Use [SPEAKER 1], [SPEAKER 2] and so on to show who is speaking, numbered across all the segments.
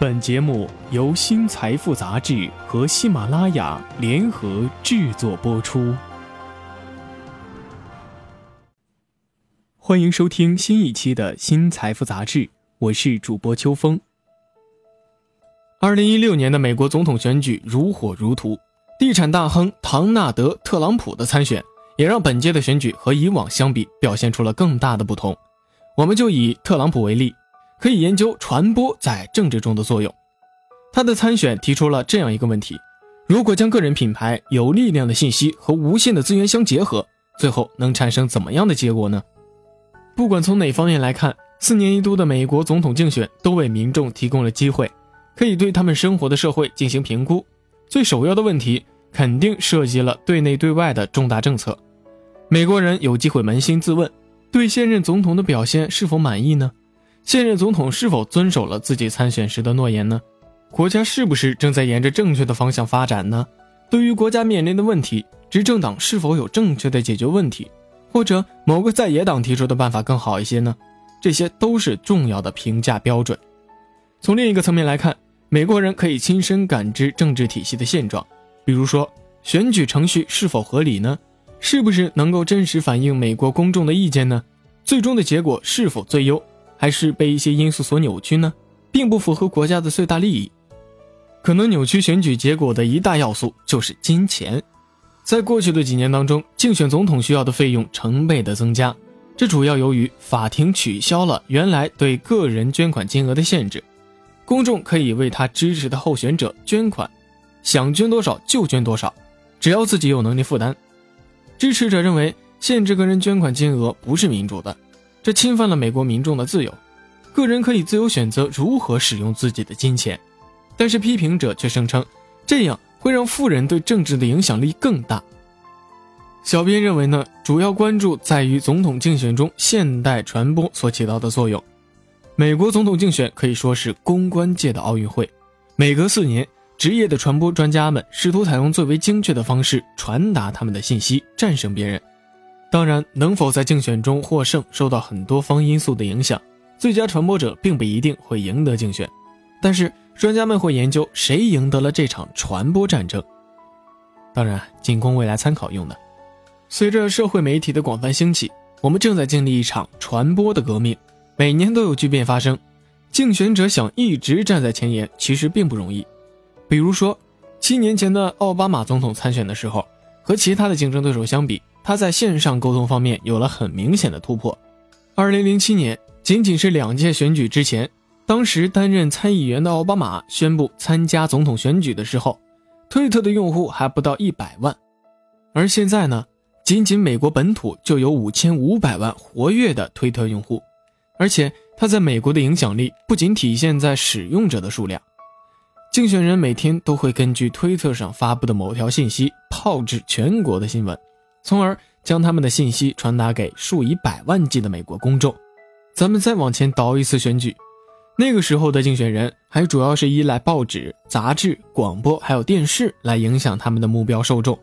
[SPEAKER 1] 本节目由新财富杂志和喜马拉雅联合制作播出。欢迎收听新一期的新财富杂志，我是主播秋风。二零一六年的美国总统选举如火如荼，地产大亨唐纳德·特朗普的参选，也让本届的选举和以往相比表现出了更大的不同。我们就以特朗普为例。可以研究传播在政治中的作用。他的参选提出了这样一个问题：如果将个人品牌、有力量的信息和无限的资源相结合，最后能产生怎么样的结果呢？不管从哪方面来看，四年一度的美国总统竞选都为民众提供了机会，可以对他们生活的社会进行评估。最首要的问题肯定涉及了对内对外的重大政策。美国人有机会扪心自问：对现任总统的表现是否满意呢？现任总统是否遵守了自己参选时的诺言呢？国家是不是正在沿着正确的方向发展呢？对于国家面临的问题，执政党是否有正确的解决问题，或者某个在野党提出的办法更好一些呢？这些都是重要的评价标准。从另一个层面来看，美国人可以亲身感知政治体系的现状，比如说选举程序是否合理呢？是不是能够真实反映美国公众的意见呢？最终的结果是否最优？还是被一些因素所扭曲呢，并不符合国家的最大利益。可能扭曲选举结果的一大要素就是金钱。在过去的几年当中，竞选总统需要的费用成倍的增加，这主要由于法庭取消了原来对个人捐款金额的限制，公众可以为他支持的候选者捐款，想捐多少就捐多少，只要自己有能力负担。支持者认为限制个人捐款金额不是民主的。这侵犯了美国民众的自由，个人可以自由选择如何使用自己的金钱，但是批评者却声称，这样会让富人对政治的影响力更大。小编认为呢，主要关注在于总统竞选中现代传播所起到的作用。美国总统竞选可以说是公关界的奥运会，每隔四年，职业的传播专家们试图采用最为精确的方式传达他们的信息，战胜别人。当然，能否在竞选中获胜，受到很多方因素的影响。最佳传播者并不一定会赢得竞选，但是专家们会研究谁赢得了这场传播战争。当然，仅供未来参考用的。随着社会媒体的广泛兴起，我们正在经历一场传播的革命。每年都有巨变发生，竞选者想一直站在前沿，其实并不容易。比如说，七年前的奥巴马总统参选的时候，和其他的竞争对手相比。他在线上沟通方面有了很明显的突破。二零零七年，仅仅是两届选举之前，当时担任参议员的奥巴马宣布参加总统选举的时候，推特的用户还不到一百万。而现在呢，仅仅美国本土就有五千五百万活跃的推特用户，而且他在美国的影响力不仅体现在使用者的数量，竞选人每天都会根据推特上发布的某条信息炮制全国的新闻。从而将他们的信息传达给数以百万计的美国公众。咱们再往前倒一次选举，那个时候的竞选人还主要是依赖报纸、杂志、广播还有电视来影响他们的目标受众。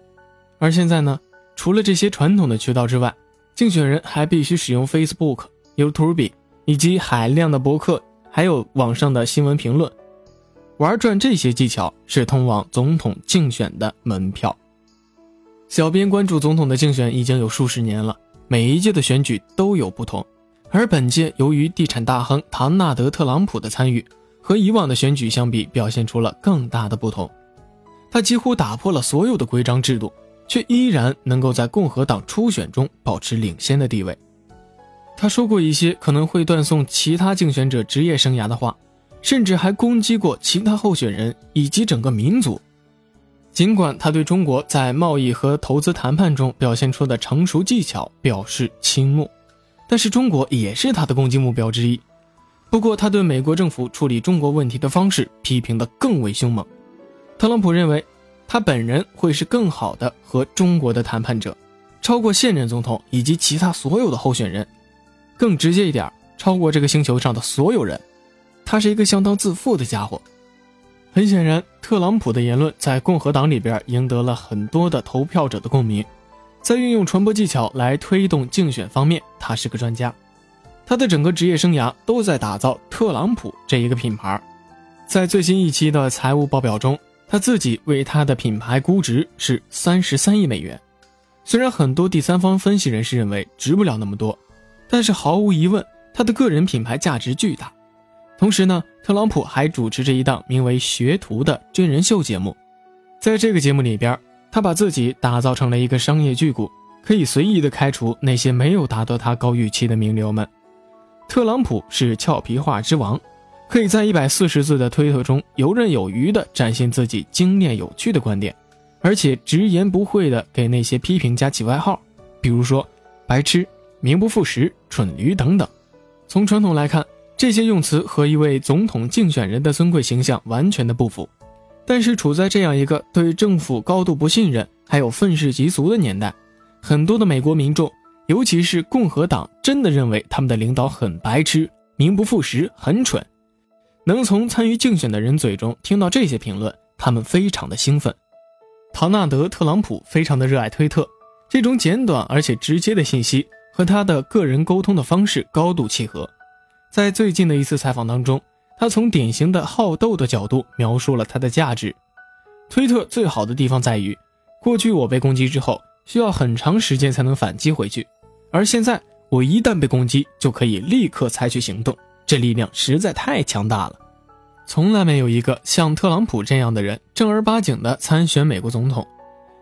[SPEAKER 1] 而现在呢，除了这些传统的渠道之外，竞选人还必须使用 Facebook、YouTube 以及海量的博客，还有网上的新闻评论，玩转这些技巧是通往总统竞选的门票。小编关注总统的竞选已经有数十年了，每一届的选举都有不同，而本届由于地产大亨唐纳德·特朗普的参与，和以往的选举相比，表现出了更大的不同。他几乎打破了所有的规章制度，却依然能够在共和党初选中保持领先的地位。他说过一些可能会断送其他竞选者职业生涯的话，甚至还攻击过其他候选人以及整个民族。尽管他对中国在贸易和投资谈判中表现出的成熟技巧表示倾慕，但是中国也是他的攻击目标之一。不过，他对美国政府处理中国问题的方式批评的更为凶猛。特朗普认为，他本人会是更好的和中国的谈判者，超过现任总统以及其他所有的候选人。更直接一点，超过这个星球上的所有人。他是一个相当自负的家伙。很显然，特朗普的言论在共和党里边赢得了很多的投票者的共鸣。在运用传播技巧来推动竞选方面，他是个专家。他的整个职业生涯都在打造特朗普这一个品牌。在最新一期的财务报表中，他自己为他的品牌估值是三十三亿美元。虽然很多第三方分析人士认为值不了那么多，但是毫无疑问，他的个人品牌价值巨大。同时呢，特朗普还主持着一档名为《学徒》的真人秀节目，在这个节目里边，他把自己打造成了一个商业巨贾，可以随意的开除那些没有达到他高预期的名流们。特朗普是俏皮话之王，可以在一百四十字的推特中游刃有余地展现自己精炼有趣的观点，而且直言不讳地给那些批评家起外号，比如说“白痴”“名不副实”“蠢驴”等等。从传统来看。这些用词和一位总统竞选人的尊贵形象完全的不符，但是处在这样一个对政府高度不信任，还有愤世嫉俗的年代，很多的美国民众，尤其是共和党，真的认为他们的领导很白痴、名不副实、很蠢。能从参与竞选的人嘴中听到这些评论，他们非常的兴奋。唐纳德·特朗普非常的热爱推特，这种简短而且直接的信息和他的个人沟通的方式高度契合。在最近的一次采访当中，他从典型的好斗的角度描述了他的价值。推特最好的地方在于，过去我被攻击之后需要很长时间才能反击回去，而现在我一旦被攻击就可以立刻采取行动，这力量实在太强大了。从来没有一个像特朗普这样的人正儿八经的参选美国总统。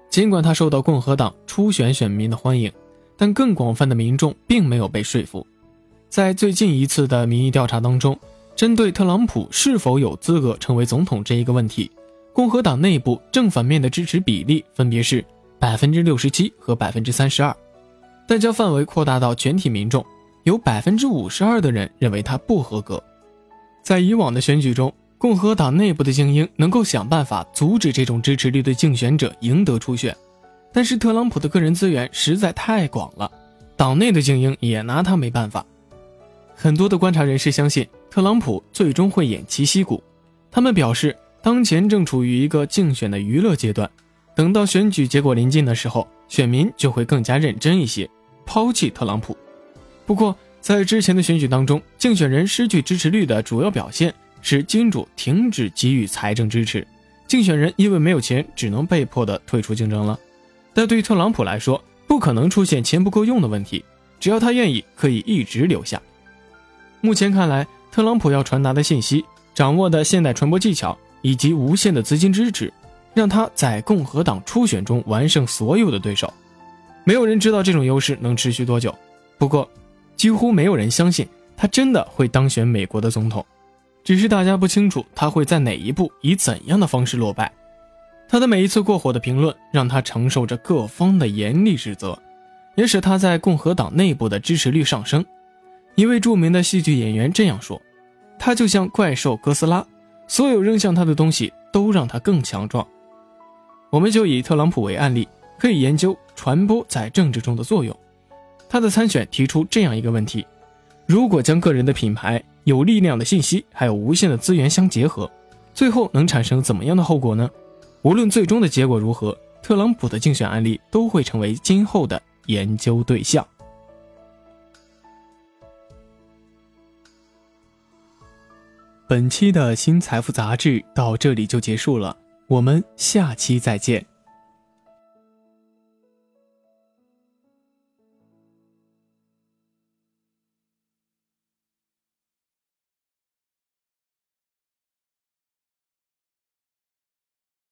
[SPEAKER 1] 尽管他受到共和党初选选民的欢迎，但更广泛的民众并没有被说服。在最近一次的民意调查当中，针对特朗普是否有资格成为总统这一个问题，共和党内部正反面的支持比例分别是百分之六十七和百分之三十二。但将范围扩大到全体民众，有百分之五十二的人认为他不合格。在以往的选举中，共和党内部的精英能够想办法阻止这种支持率的竞选者赢得初选，但是特朗普的个人资源实在太广了，党内的精英也拿他没办法。很多的观察人士相信，特朗普最终会偃旗息鼓。他们表示，当前正处于一个竞选的娱乐阶段，等到选举结果临近的时候，选民就会更加认真一些，抛弃特朗普。不过，在之前的选举当中，竞选人失去支持率的主要表现是金主停止给予财政支持，竞选人因为没有钱，只能被迫的退出竞争了。但对于特朗普来说，不可能出现钱不够用的问题，只要他愿意，可以一直留下。目前看来，特朗普要传达的信息、掌握的现代传播技巧以及无限的资金支持，让他在共和党初选中完胜所有的对手。没有人知道这种优势能持续多久，不过，几乎没有人相信他真的会当选美国的总统。只是大家不清楚他会在哪一步以怎样的方式落败。他的每一次过火的评论，让他承受着各方的严厉指责，也使他在共和党内部的支持率上升。一位著名的戏剧演员这样说：“他就像怪兽哥斯拉，所有扔向他的东西都让他更强壮。”我们就以特朗普为案例，可以研究传播在政治中的作用。他的参选提出这样一个问题：如果将个人的品牌、有力量的信息还有无限的资源相结合，最后能产生怎么样的后果呢？无论最终的结果如何，特朗普的竞选案例都会成为今后的研究对象。本期的新财富杂志到这里就结束了，我们下期再见。